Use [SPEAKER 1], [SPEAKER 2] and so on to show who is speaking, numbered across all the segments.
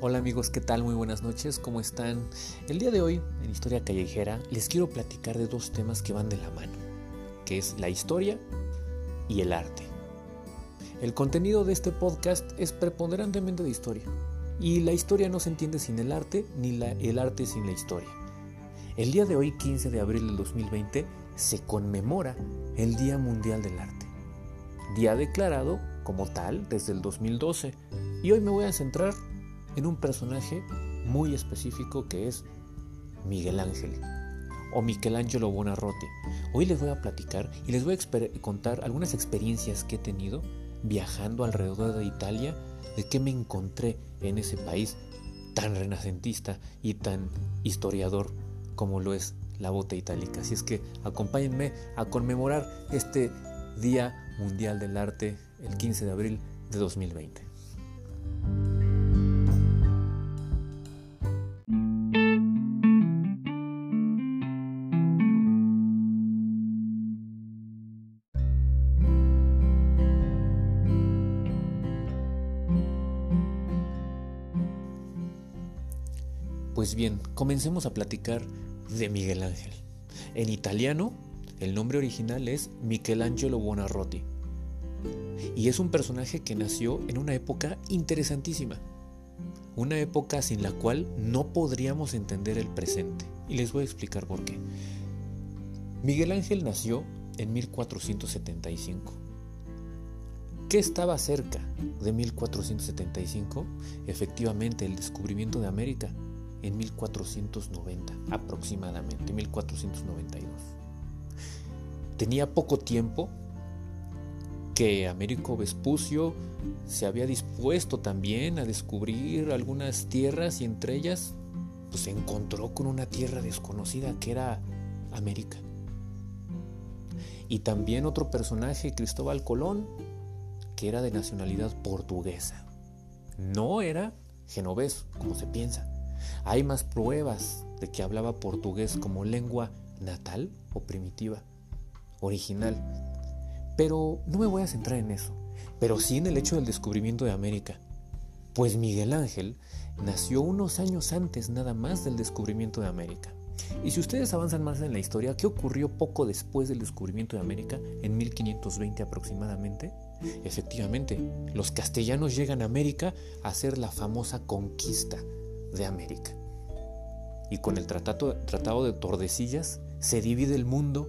[SPEAKER 1] Hola amigos, ¿qué tal? Muy buenas noches, ¿cómo están? El día de hoy, en Historia Callejera, les quiero platicar de dos temas que van de la mano, que es la historia y el arte. El contenido de este podcast es preponderantemente de historia, y la historia no se entiende sin el arte, ni el arte sin la historia. El día de hoy, 15 de abril del 2020, se conmemora el Día Mundial del Arte, día declarado como tal desde el 2012, y hoy me voy a centrar en un personaje muy específico que es Miguel Ángel o Michelangelo Buonarroti. Hoy les voy a platicar y les voy a contar algunas experiencias que he tenido viajando alrededor de Italia, de qué me encontré en ese país tan renacentista y tan historiador como lo es la bota itálica. Así es que acompáñenme a conmemorar este Día Mundial del Arte el 15 de abril de 2020. Comencemos a platicar de Miguel Ángel. En italiano, el nombre original es Michelangelo Buonarroti. Y es un personaje que nació en una época interesantísima. Una época sin la cual no podríamos entender el presente. Y les voy a explicar por qué. Miguel Ángel nació en 1475. ¿Qué estaba cerca de 1475? Efectivamente, el descubrimiento de América en 1490 aproximadamente, 1492. Tenía poco tiempo que Américo Vespucio se había dispuesto también a descubrir algunas tierras y entre ellas pues, se encontró con una tierra desconocida que era América. Y también otro personaje, Cristóbal Colón, que era de nacionalidad portuguesa. No era genovés, como se piensa. Hay más pruebas de que hablaba portugués como lengua natal o primitiva, original. Pero no me voy a centrar en eso, pero sí en el hecho del descubrimiento de América. Pues Miguel Ángel nació unos años antes nada más del descubrimiento de América. Y si ustedes avanzan más en la historia, ¿qué ocurrió poco después del descubrimiento de América, en 1520 aproximadamente? Efectivamente, los castellanos llegan a América a hacer la famosa conquista de América. Y con el tratado, tratado de Tordesillas se divide el mundo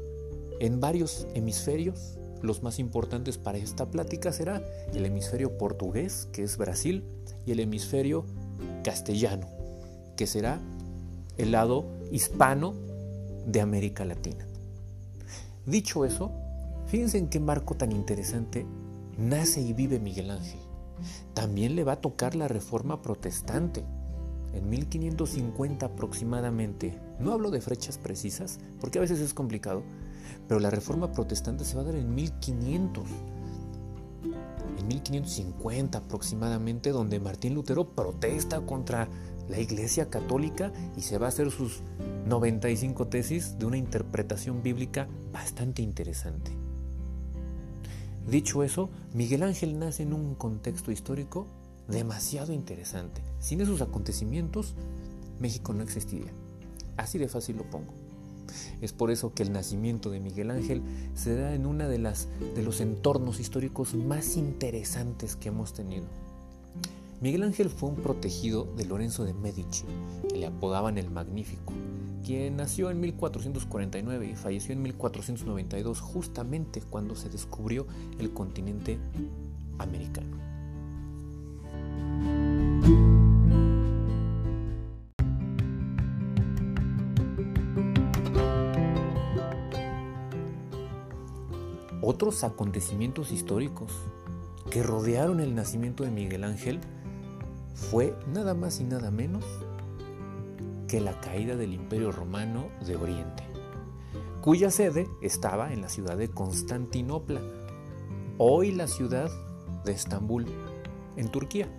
[SPEAKER 1] en varios hemisferios. Los más importantes para esta plática será el hemisferio portugués, que es Brasil, y el hemisferio castellano, que será el lado hispano de América Latina. Dicho eso, fíjense en qué marco tan interesante nace y vive Miguel Ángel. También le va a tocar la reforma protestante, en 1550 aproximadamente. No hablo de fechas precisas, porque a veces es complicado, pero la reforma protestante se va a dar en 1500. En 1550 aproximadamente, donde Martín Lutero protesta contra la Iglesia Católica y se va a hacer sus 95 tesis de una interpretación bíblica bastante interesante. Dicho eso, Miguel Ángel nace en un contexto histórico demasiado interesante. Sin esos acontecimientos, México no existiría. Así de fácil lo pongo. Es por eso que el nacimiento de Miguel Ángel se da en uno de, de los entornos históricos más interesantes que hemos tenido. Miguel Ángel fue un protegido de Lorenzo de Medici, que le apodaban el Magnífico, quien nació en 1449 y falleció en 1492, justamente cuando se descubrió el continente americano. Otros acontecimientos históricos que rodearon el nacimiento de Miguel Ángel fue nada más y nada menos que la caída del Imperio Romano de Oriente, cuya sede estaba en la ciudad de Constantinopla, hoy la ciudad de Estambul, en Turquía.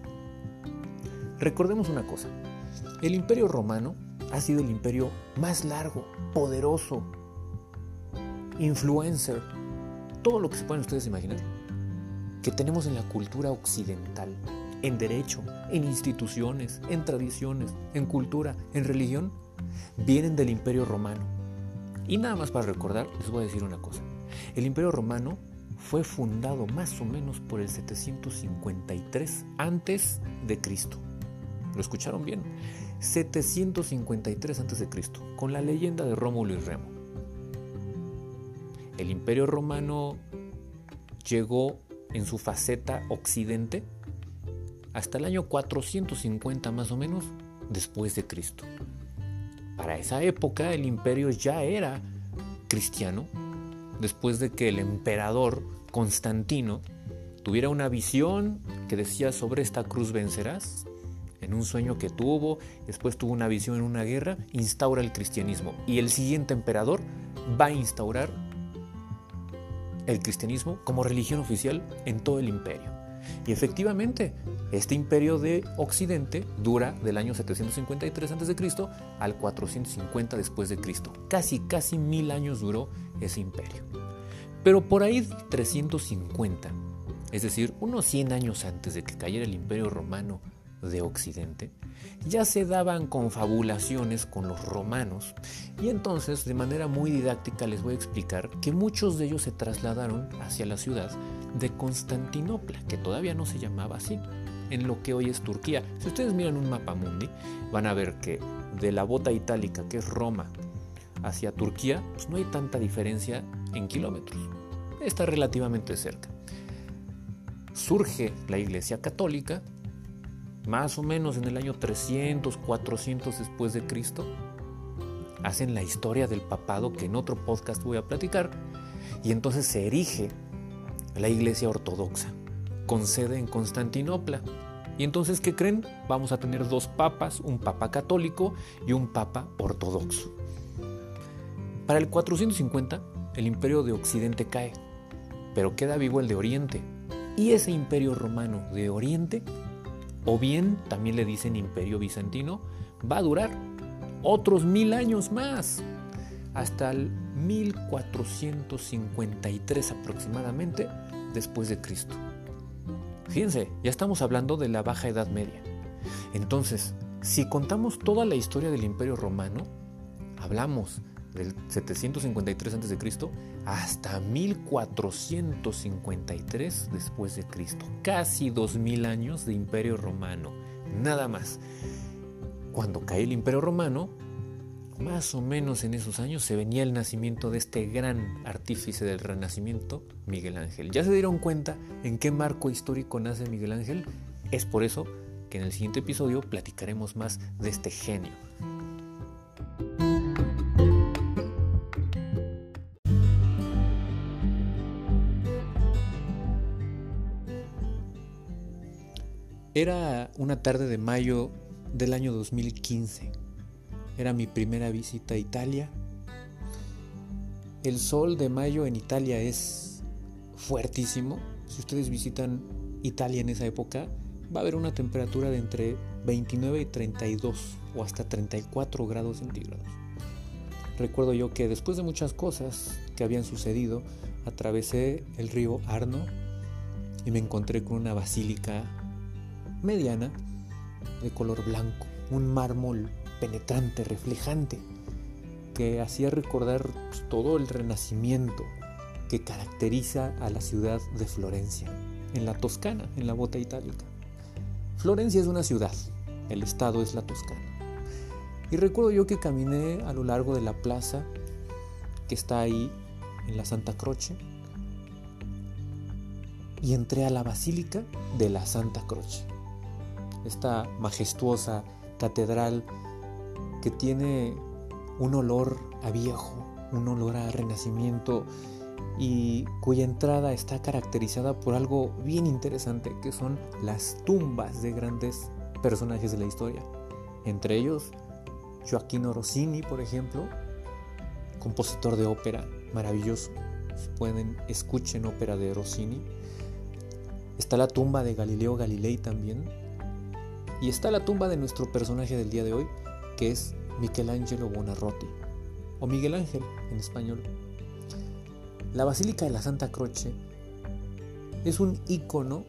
[SPEAKER 1] Recordemos una cosa, el Imperio Romano ha sido el imperio más largo, poderoso, influencer, todo lo que se pueden ustedes imaginar, que tenemos en la cultura occidental, en derecho, en instituciones, en tradiciones, en cultura, en religión, vienen del Imperio Romano. Y nada más para recordar, les voy a decir una cosa. El Imperio Romano fue fundado más o menos por el 753 antes de Cristo. ¿Lo escucharon bien? 753 a.C., con la leyenda de Rómulo y Remo. El Imperio Romano llegó en su faceta occidente hasta el año 450 más o menos después de Cristo. Para esa época el imperio ya era cristiano, después de que el emperador Constantino tuviera una visión que decía sobre esta cruz vencerás, en un sueño que tuvo, después tuvo una visión en una guerra, instaura el cristianismo. Y el siguiente emperador va a instaurar el cristianismo como religión oficial en todo el imperio. Y efectivamente, este imperio de Occidente dura del año 753 a.C. al 450 después de Cristo. Casi, casi mil años duró ese imperio. Pero por ahí 350, es decir, unos 100 años antes de que cayera el imperio romano de Occidente, ya se daban confabulaciones con los romanos y entonces de manera muy didáctica les voy a explicar que muchos de ellos se trasladaron hacia la ciudad de Constantinopla, que todavía no se llamaba así, en lo que hoy es Turquía. Si ustedes miran un mapa mundi, van a ver que de la bota itálica, que es Roma, hacia Turquía, pues no hay tanta diferencia en kilómetros. Está relativamente cerca. Surge la Iglesia Católica más o menos en el año 300, 400 después de Cristo, hacen la historia del papado que en otro podcast voy a platicar, y entonces se erige la iglesia ortodoxa, con sede en Constantinopla. Y entonces, ¿qué creen? Vamos a tener dos papas, un papa católico y un papa ortodoxo. Para el 450, el imperio de Occidente cae, pero queda vivo el de Oriente. Y ese imperio romano de Oriente o bien también le dicen imperio bizantino, va a durar otros mil años más, hasta el 1453 aproximadamente después de Cristo. Fíjense, ya estamos hablando de la Baja Edad Media. Entonces, si contamos toda la historia del Imperio Romano, hablamos del 753 a.C. hasta 1453 después de Cristo. Casi 2000 años de Imperio Romano, nada más. Cuando cae el Imperio Romano, más o menos en esos años se venía el nacimiento de este gran artífice del Renacimiento, Miguel Ángel. ¿Ya se dieron cuenta en qué marco histórico nace Miguel Ángel? Es por eso que en el siguiente episodio platicaremos más de este genio. Era una tarde de mayo del año 2015. Era mi primera visita a Italia. El sol de mayo en Italia es fuertísimo. Si ustedes visitan Italia en esa época, va a haber una temperatura de entre 29 y 32 o hasta 34 grados centígrados. Recuerdo yo que después de muchas cosas que habían sucedido, atravesé el río Arno y me encontré con una basílica mediana de color blanco, un mármol penetrante, reflejante, que hacía recordar pues, todo el renacimiento que caracteriza a la ciudad de Florencia, en la Toscana, en la bota itálica. Florencia es una ciudad, el estado es la Toscana. Y recuerdo yo que caminé a lo largo de la plaza que está ahí en la Santa Croce y entré a la Basílica de la Santa Croce esta majestuosa catedral que tiene un olor a viejo, un olor a renacimiento y cuya entrada está caracterizada por algo bien interesante que son las tumbas de grandes personajes de la historia. Entre ellos, Joaquino Rossini, por ejemplo, compositor de ópera maravilloso. Si pueden, escuchen ópera de Rossini. Está la tumba de Galileo Galilei también, y está la tumba de nuestro personaje del día de hoy, que es Michelangelo Buonarroti, o Miguel Ángel en español. La Basílica de la Santa Croce es un icono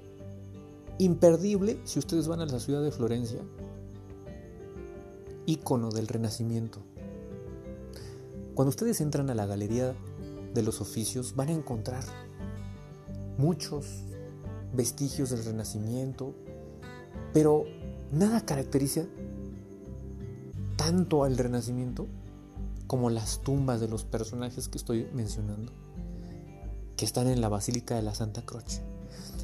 [SPEAKER 1] imperdible si ustedes van a la ciudad de Florencia, ícono del Renacimiento. Cuando ustedes entran a la Galería de los Oficios van a encontrar muchos vestigios del Renacimiento, pero nada caracteriza tanto al Renacimiento como las tumbas de los personajes que estoy mencionando, que están en la Basílica de la Santa Croce.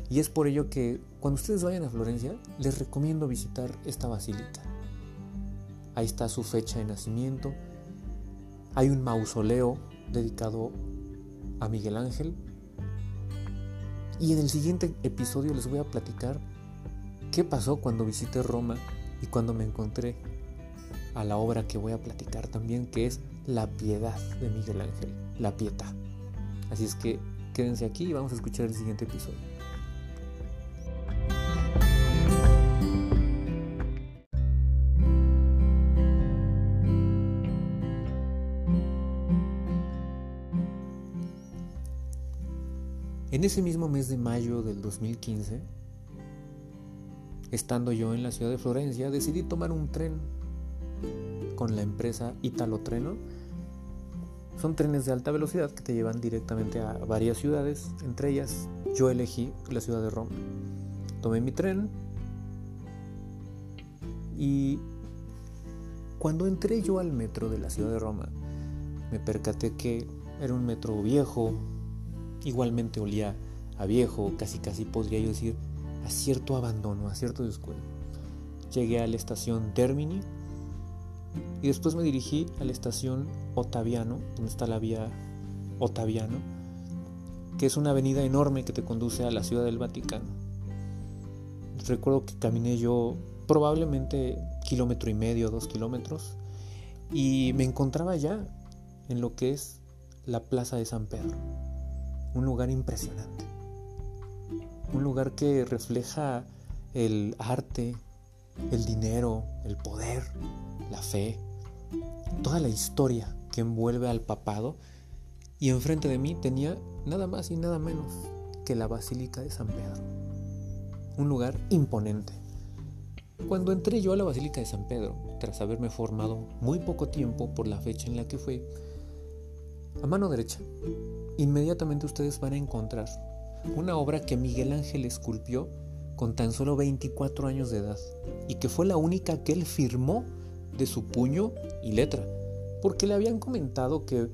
[SPEAKER 1] Y es por ello que cuando ustedes vayan a Florencia, les recomiendo visitar esta basílica. Ahí está su fecha de nacimiento. Hay un mausoleo dedicado a Miguel Ángel. Y en el siguiente episodio les voy a platicar qué pasó cuando visité Roma y cuando me encontré a la obra que voy a platicar también, que es La Piedad de Miguel Ángel, La Pietà. Así es que quédense aquí y vamos a escuchar el siguiente episodio. En ese mismo mes de mayo del 2015, estando yo en la ciudad de Florencia, decidí tomar un tren con la empresa Italo Treno. Son trenes de alta velocidad que te llevan directamente a varias ciudades, entre ellas yo elegí la ciudad de Roma. Tomé mi tren y cuando entré yo al metro de la ciudad de Roma, me percaté que era un metro viejo, Igualmente olía a viejo, casi casi podría yo decir a cierto abandono, a cierto descuido. Llegué a la estación Termini y después me dirigí a la estación Ottaviano, donde está la vía Ottaviano, que es una avenida enorme que te conduce a la ciudad del Vaticano. Recuerdo que caminé yo probablemente kilómetro y medio, dos kilómetros, y me encontraba ya en lo que es la Plaza de San Pedro un lugar impresionante. Un lugar que refleja el arte, el dinero, el poder, la fe, toda la historia que envuelve al papado. Y enfrente de mí tenía nada más y nada menos que la Basílica de San Pedro. Un lugar imponente. Cuando entré yo a la Basílica de San Pedro, tras haberme formado muy poco tiempo por la fecha en la que fue, a mano derecha inmediatamente ustedes van a encontrar una obra que Miguel Ángel esculpió con tan solo 24 años de edad y que fue la única que él firmó de su puño y letra, porque le habían comentado que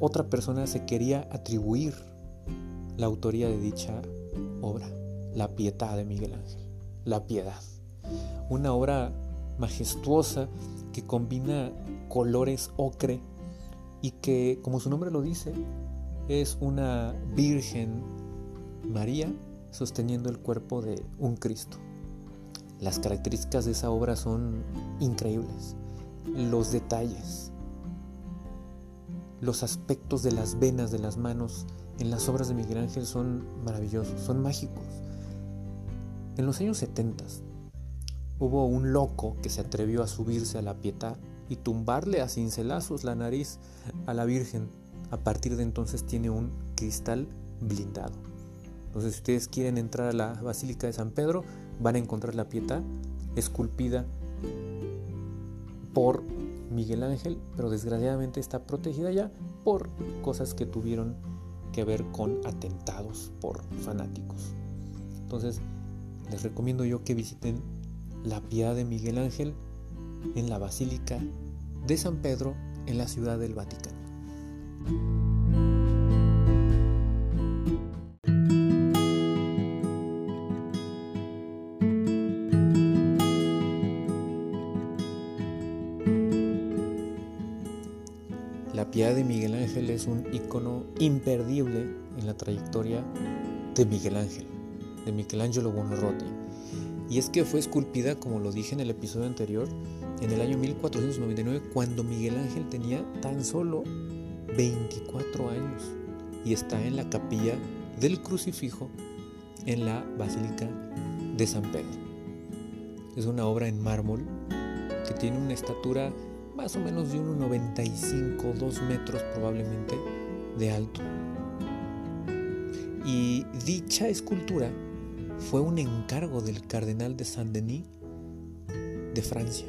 [SPEAKER 1] otra persona se quería atribuir la autoría de dicha obra, La Pietà de Miguel Ángel, La Piedad, una obra majestuosa que combina colores ocre y que, como su nombre lo dice, es una Virgen María sosteniendo el cuerpo de un Cristo. Las características de esa obra son increíbles. Los detalles, los aspectos de las venas de las manos en las obras de Miguel Ángel son maravillosos, son mágicos. En los años 70 hubo un loco que se atrevió a subirse a la pietà y tumbarle a cincelazos la nariz a la Virgen a partir de entonces tiene un cristal blindado. Entonces, si ustedes quieren entrar a la Basílica de San Pedro, van a encontrar la pieta esculpida por Miguel Ángel, pero desgraciadamente está protegida ya por cosas que tuvieron que ver con atentados por fanáticos. Entonces, les recomiendo yo que visiten la piedad de Miguel Ángel en la Basílica de San Pedro en la Ciudad del Vaticano. Es un icono imperdible en la trayectoria de Miguel Ángel, de Michelangelo Buonarroti. Y es que fue esculpida, como lo dije en el episodio anterior, en el año 1499, cuando Miguel Ángel tenía tan solo 24 años y está en la capilla del crucifijo en la Basílica de San Pedro. Es una obra en mármol que tiene una estatura más o menos de 1,95, 2 metros probablemente de alto. Y dicha escultura fue un encargo del cardenal de Saint-Denis de Francia,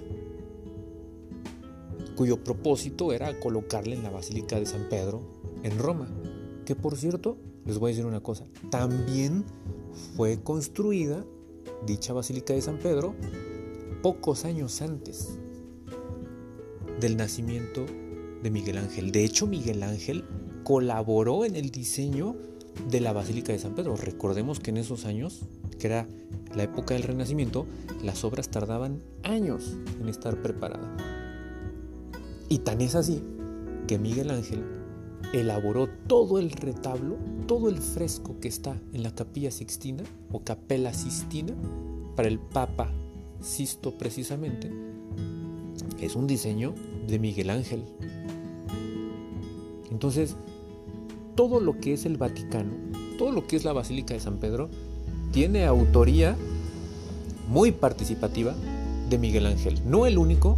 [SPEAKER 1] cuyo propósito era colocarle en la Basílica de San Pedro en Roma, que por cierto, les voy a decir una cosa, también fue construida dicha Basílica de San Pedro pocos años antes del nacimiento de Miguel Ángel. De hecho, Miguel Ángel colaboró en el diseño de la Basílica de San Pedro. Recordemos que en esos años, que era la época del Renacimiento, las obras tardaban años en estar preparadas. Y tan es así que Miguel Ángel elaboró todo el retablo, todo el fresco que está en la capilla sixtina o capela sistina para el Papa Sisto precisamente. Es un diseño de Miguel Ángel. Entonces, todo lo que es el Vaticano, todo lo que es la Basílica de San Pedro, tiene autoría muy participativa de Miguel Ángel. No el único,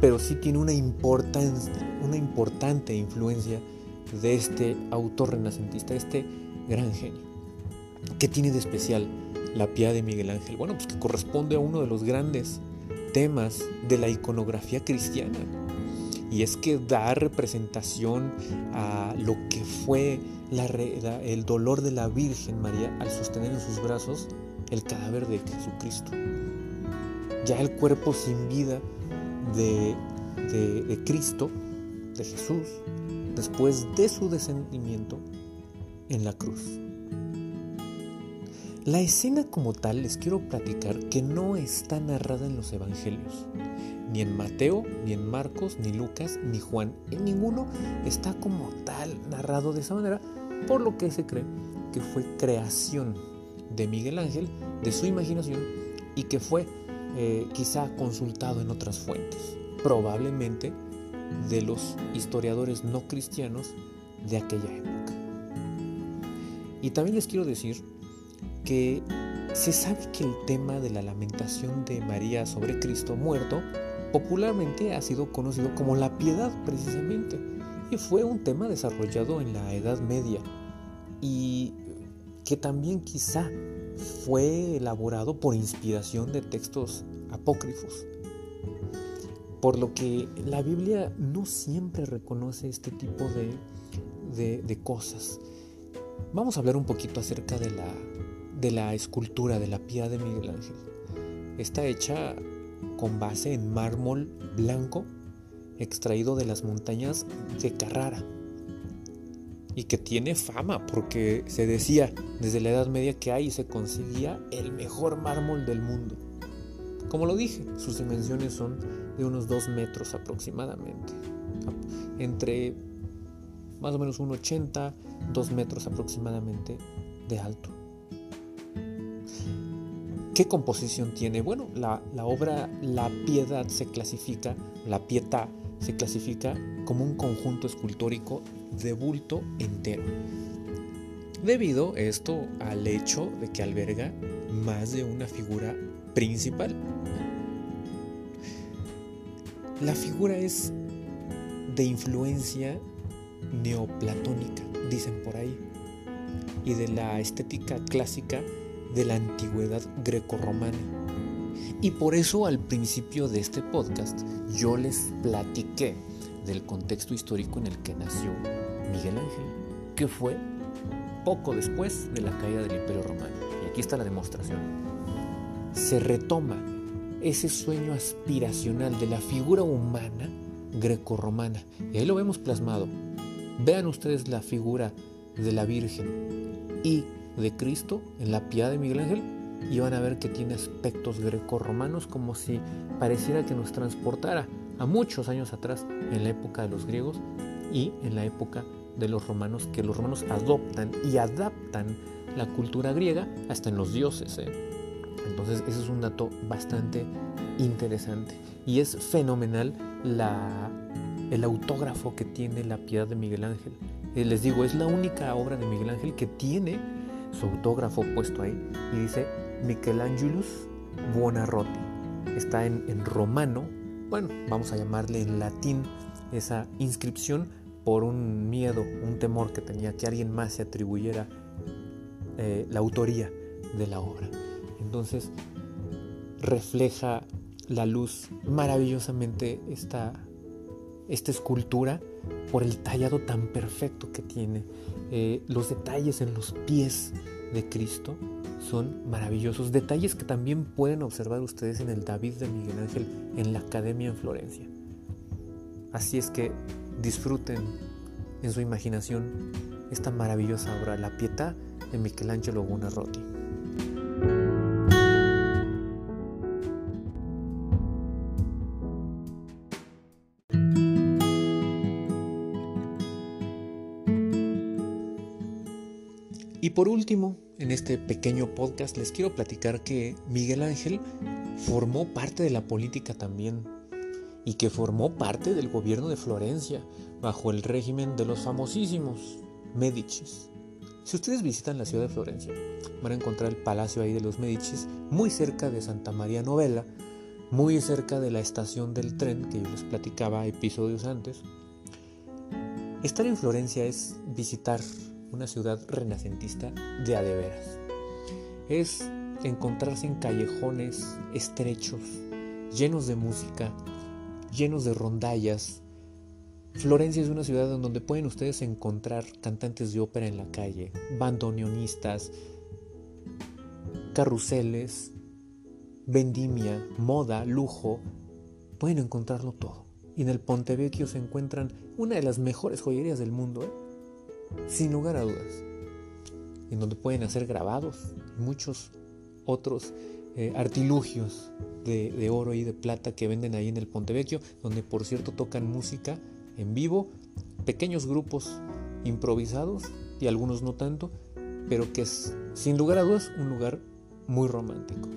[SPEAKER 1] pero sí tiene una, importante influencia de este autor renacentista, este gran genio. ¿Qué tiene de especial la piedad de Miguel Ángel? Bueno, pues que corresponde a uno de los grandes temas de la iconografía cristiana. Y es que da representación a lo que fue el dolor de la Virgen María al sostener en sus brazos el cadáver de Jesucristo. Ya el cuerpo sin vida de, de Cristo, de Jesús, después de su descendimiento en la cruz. La escena como tal les quiero platicar que no está narrada en los evangelios, ni en Mateo, ni en Marcos, ni Lucas, ni Juan. En ninguno está como tal narrado de esa manera, por lo que se cree que fue creación de Miguel Ángel, de su imaginación, y que fue eh, quizá consultado en otras fuentes, probablemente de los historiadores no cristianos de aquella época. Y también les quiero decir que se sabe que el tema de la lamentación de María sobre Cristo muerto popularmente ha sido conocido como la piedad precisamente y fue un tema desarrollado en la Edad Media y que también quizá fue elaborado por inspiración de textos apócrifos. Por lo que la Biblia no siempre reconoce este tipo de, cosas. Vamos a hablar un poquito acerca de la, de la escultura de la piedad de Miguel Ángel. Está hecha con base en mármol blanco extraído de las montañas de Carrara y que tiene fama porque se decía desde la Edad Media que ahí se conseguía el mejor mármol del mundo. Como lo dije, sus dimensiones son de unos 2 metros aproximadamente. Entre más o menos 1,80, 2 metros aproximadamente de alto. ¿Qué composición tiene? Bueno, la, obra La Piedad se clasifica, la Pietà se clasifica como un conjunto escultórico de bulto entero. Debido esto al hecho de que alberga más de una figura principal. La figura es de influencia neoplatónica, dicen por ahí, y de la estética clásica de la antigüedad grecorromana. Y por eso al principio de este podcast yo les platiqué del contexto histórico en el que nació Miguel Ángel, que fue poco después de la caída del Imperio Romano. Y aquí está la demostración. Se retoma ese sueño aspiracional de la figura humana grecorromana. Y ahí lo vemos plasmado. Vean ustedes la figura de la Virgen y de Cristo en la piedad de Miguel Ángel y van a ver que tiene aspectos grecorromanos como si pareciera que nos transportara a muchos años atrás en la época de los griegos y en la época de los romanos, que los romanos adoptan y adaptan la cultura griega hasta en los dioses. ¿eh? Entonces ese es un dato bastante interesante y es fenomenal la, el autógrafo que tiene la piedad de Miguel Ángel. Eh, les digo, es la única obra de Miguel Ángel que tiene su autógrafo puesto ahí y dice Michelangelus Buonarroti. Está en, en romano, bueno, vamos a llamarle en latín esa inscripción por un miedo, un temor que tenía que alguien más se atribuyera eh, la autoría de la obra. Entonces refleja la luz maravillosamente esta, esta escultura por el tallado tan perfecto que tiene. Eh, los detalles en los pies de Cristo son maravillosos. Detalles que también pueden observar ustedes en el David de Miguel Ángel en la Academia en Florencia. Así es que disfruten en su imaginación esta maravillosa obra, La Pietà de Michelangelo Buonarroti. Y por último, en este pequeño podcast les quiero platicar que Miguel Ángel formó parte de la política también y que formó parte del gobierno de Florencia bajo el régimen de los famosísimos Medicis. Si ustedes visitan la ciudad de Florencia, van a encontrar el palacio ahí de los Medicis, muy cerca de Santa María Novella, muy cerca de la estación del tren que yo les platicaba episodios antes. Estar en Florencia es visitar una ciudad renacentista de a de veras. Es encontrarse en callejones estrechos, llenos de música, llenos de rondallas. Florencia es una ciudad en donde pueden ustedes encontrar cantantes de ópera en la calle, bandoneonistas, carruseles, vendimia, moda, lujo. Pueden encontrarlo todo. Y en el Ponte Vecchio se encuentran una de las mejores joyerías del mundo. ¿eh? Sin lugar a dudas, en donde pueden hacer grabados muchos otros eh, artilugios de, oro y de plata que venden ahí en el Pontevecchio, donde por cierto tocan música en vivo, pequeños grupos improvisados y algunos no tanto, pero que es sin lugar a dudas un lugar muy romántico.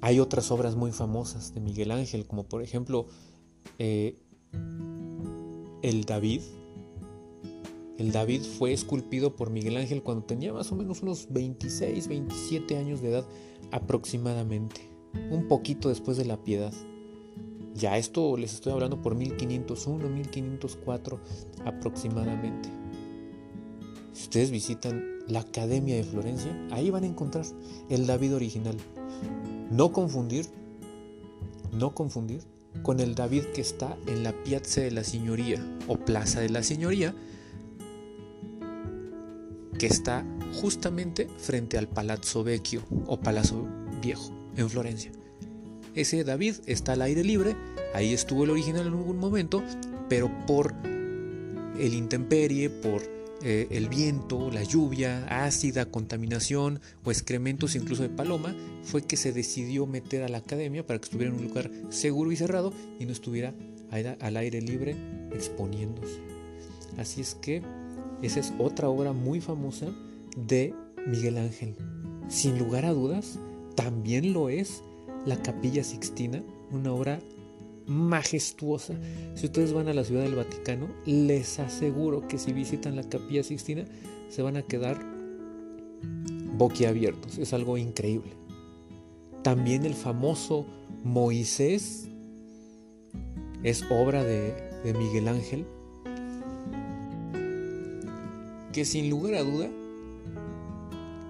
[SPEAKER 1] Hay otras obras muy famosas de Miguel Ángel, como por ejemplo eh, el David. El David fue esculpido por Miguel Ángel cuando tenía más o menos unos 26, 27 años de edad aproximadamente, un poquito después de la piedad. Ya esto les estoy hablando por 1501, 1504 aproximadamente. Si ustedes visitan la Academia de Florencia, ahí van a encontrar el David original. No confundir, no confundir con el David que está en la Piazza de la Signoria o Plaza de la Signoria, que está justamente frente al Palazzo Vecchio o Palazzo Viejo en Florencia. Ese David está al aire libre, ahí estuvo el original en algún momento, pero por el intemperie, por eh, el viento, la lluvia ácida, contaminación o excrementos incluso de paloma, fue que se decidió meter a la academia para que estuviera en un lugar seguro y cerrado y no estuviera al aire libre exponiéndose. Así es que esa es otra obra muy famosa de Miguel Ángel. Sin lugar a dudas, también lo es la Capilla Sixtina, una obra majestuosa. Si ustedes van a la Ciudad del Vaticano, les aseguro que si visitan la Capilla Sixtina se van a quedar boquiabiertos. Es algo increíble. También el famoso Moisés es obra de, de Miguel Ángel, que sin lugar a duda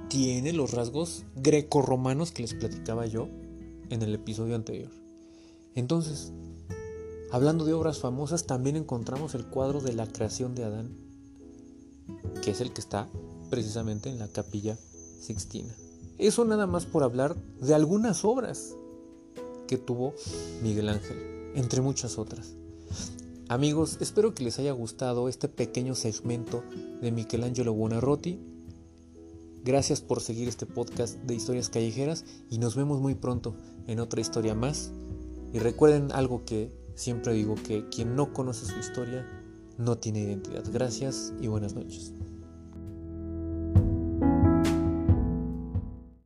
[SPEAKER 1] tiene los rasgos grecorromanos que les platicaba yo en el episodio anterior. Entonces, Hablando de obras famosas, también encontramos el cuadro de la creación de Adán, que es el que está precisamente en la capilla Sixtina. Eso nada más por hablar de algunas obras que tuvo Miguel Ángel, entre muchas otras. Amigos, espero que les haya gustado este pequeño segmento de Michelangelo Buonarroti. Gracias por seguir este podcast de historias callejeras y nos vemos muy pronto en otra historia más. Y recuerden algo que Siempre digo que quien no conoce su historia no tiene identidad. Gracias y buenas noches.